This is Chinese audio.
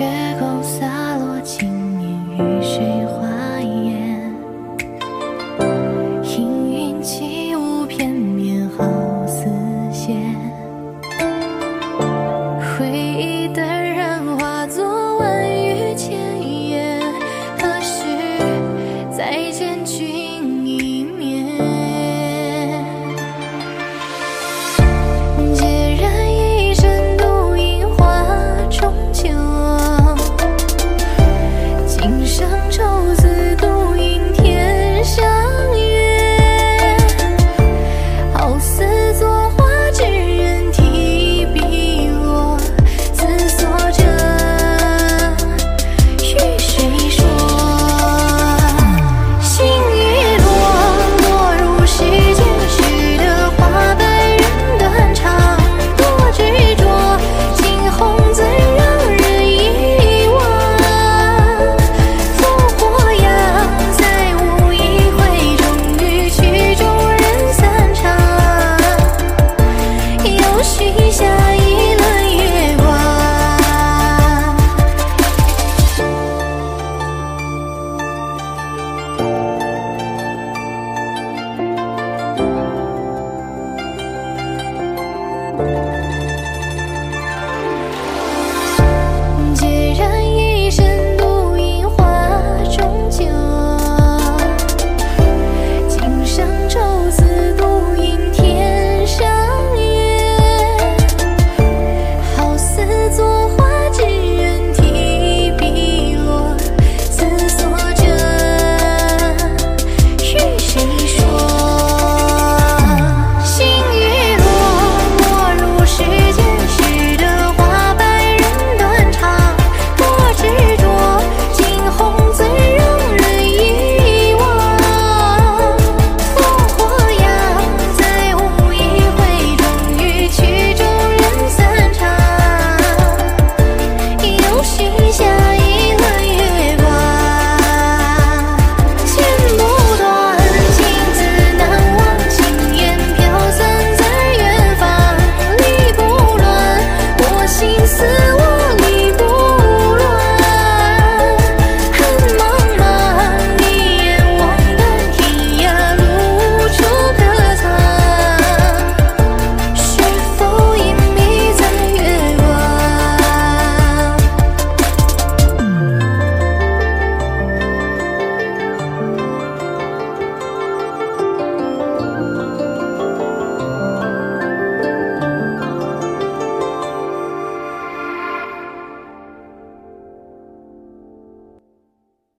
越过